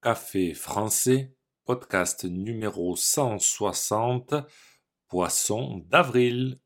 Café français, podcast numéro 160, Poisson d'avril.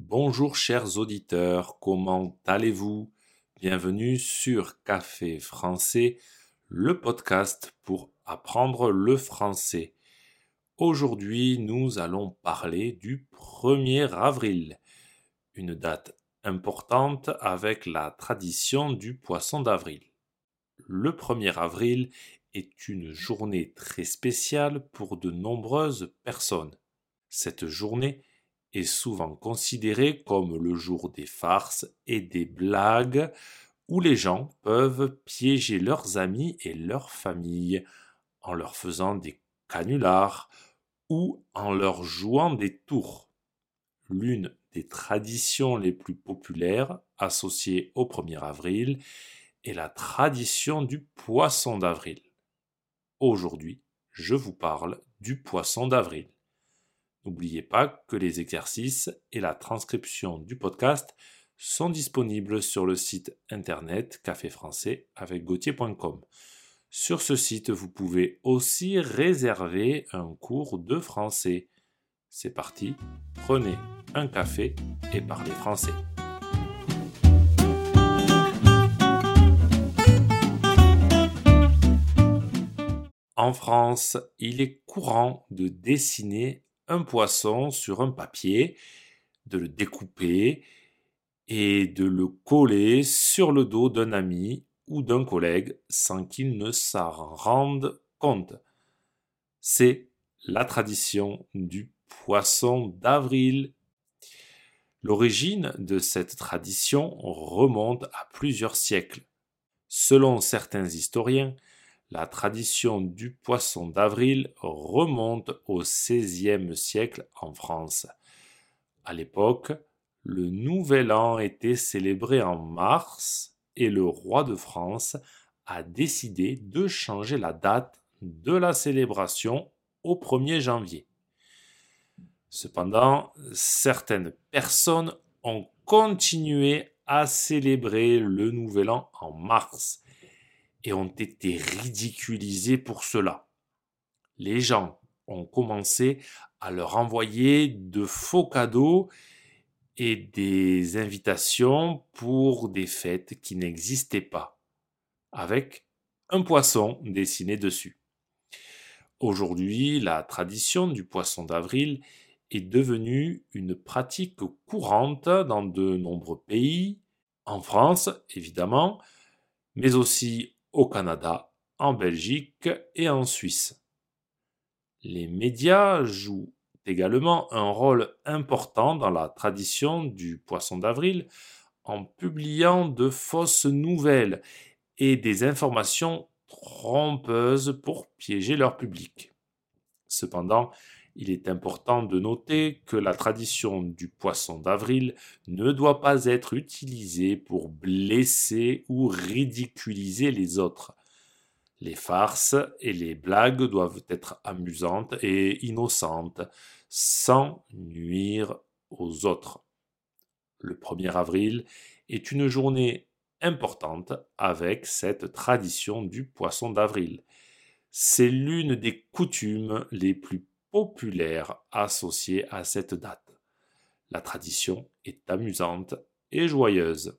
Bonjour chers auditeurs, comment allez-vous? Bienvenue sur Café français, le podcast pour apprendre le français. Aujourd'hui, nous allons parler du 1er avril, une date importante avec la tradition du poisson d'avril. Le 1er avril est une journée très spéciale pour de nombreuses personnes. Cette journée est souvent considérée comme le jour des farces et des blagues où les gens peuvent piéger leurs amis et leurs familles en leur faisant des canulars ou en leur jouant des tours. L'une des traditions les plus populaires associées au 1er avril est la tradition du poisson d'avril. Aujourd'hui, je vous parle du poisson d'avril. N'oubliez pas que les exercices et la transcription du podcast sont disponibles sur le site internet café français avec gauthier.com. Sur ce site, vous pouvez aussi réserver un cours de français. C'est parti, prenez un café et parlez français. En France, il est courant de dessiner un poisson sur un papier, de le découper et de le coller sur le dos d'un ami ou d'un collègue sans qu'il ne s'en rende compte. C'est la tradition du poisson d'avril. L'origine de cette tradition remonte à plusieurs siècles. Selon certains historiens, la tradition du poisson d'avril remonte au XVIe siècle en France. À l'époque, le nouvel an était célébré en mars et le roi de France a décidé de changer la date de la célébration au 1er janvier. Cependant, certaines personnes ont continué à célébrer le nouvel an en mars et ont été ridiculisées pour cela. Les gens ont commencé à leur envoyer de faux cadeaux et des invitations pour des fêtes qui n'existaient pas, avec un poisson dessiné dessus. Aujourd'hui, la tradition du poisson d'avril est devenue une pratique courante dans de nombreux pays, en France évidemment, mais aussi au Canada, en Belgique et en Suisse. Les médias jouent également un rôle important dans la tradition du poisson d'avril en publiant de fausses nouvelles et des informations trompeuses pour piéger leur public. Cependant, il est important de noter que la tradition du poisson d'avril ne doit pas être utilisée pour blesser ou ridiculiser les autres. Les farces et les blagues doivent être amusantes et innocentes, sans nuire aux autres. Le 1er avril est une journée importante avec cette tradition du poisson d'avril. C'est l'une des coutumes les plus populaires associées à cette date. La tradition est amusante et joyeuse.